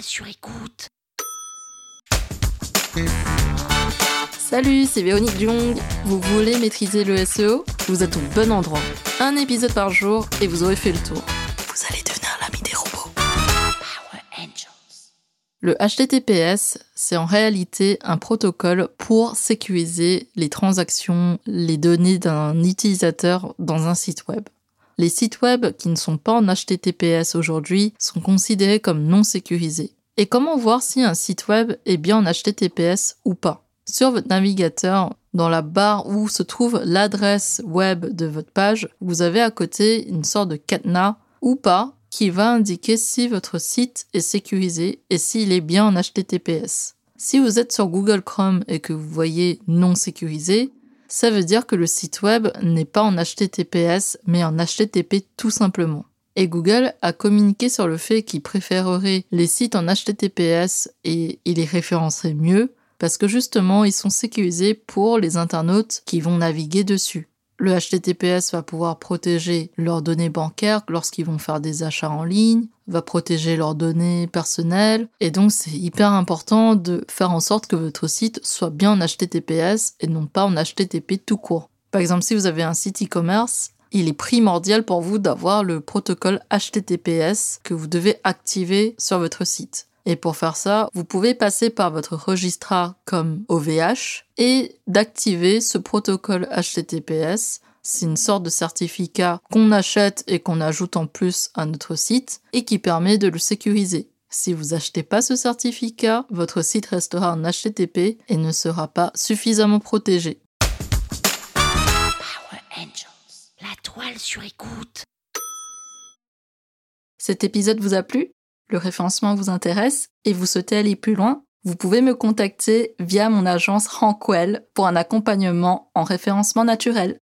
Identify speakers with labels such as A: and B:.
A: sur écoute.
B: Salut, c'est Véronique Jung. Vous voulez maîtriser le SEO Vous êtes au bon endroit. Un épisode par jour et vous aurez fait le tour. Vous allez devenir l'ami des robots.
A: Power Angels.
B: Le HTTPS, c'est en réalité un protocole pour sécuriser les transactions, les données d'un utilisateur dans un site web. Les sites web qui ne sont pas en HTTPS aujourd'hui sont considérés comme non sécurisés. Et comment voir si un site web est bien en HTTPS ou pas? Sur votre navigateur, dans la barre où se trouve l'adresse web de votre page, vous avez à côté une sorte de cadenas ou pas qui va indiquer si votre site est sécurisé et s'il est bien en HTTPS. Si vous êtes sur Google Chrome et que vous voyez non sécurisé, ça veut dire que le site web n'est pas en HTTPS mais en HTTP tout simplement. Et Google a communiqué sur le fait qu'il préférerait les sites en HTTPS et il les référencerait mieux parce que justement ils sont sécurisés pour les internautes qui vont naviguer dessus. Le HTTPS va pouvoir protéger leurs données bancaires lorsqu'ils vont faire des achats en ligne, va protéger leurs données personnelles, et donc c'est hyper important de faire en sorte que votre site soit bien en HTTPS et non pas en HTTP tout court. Par exemple, si vous avez un site e-commerce, il est primordial pour vous d'avoir le protocole HTTPS que vous devez activer sur votre site. Et pour faire ça, vous pouvez passer par votre registrar comme OVH et d'activer ce protocole HTTPS. C'est une sorte de certificat qu'on achète et qu'on ajoute en plus à notre site et qui permet de le sécuriser. Si vous achetez pas ce certificat, votre site restera en HTTP et ne sera pas suffisamment protégé.
A: Power Angels. La toile sur écoute.
B: Cet épisode vous a plu? Le référencement vous intéresse et vous souhaitez aller plus loin Vous pouvez me contacter via mon agence Rankwell pour un accompagnement en référencement naturel.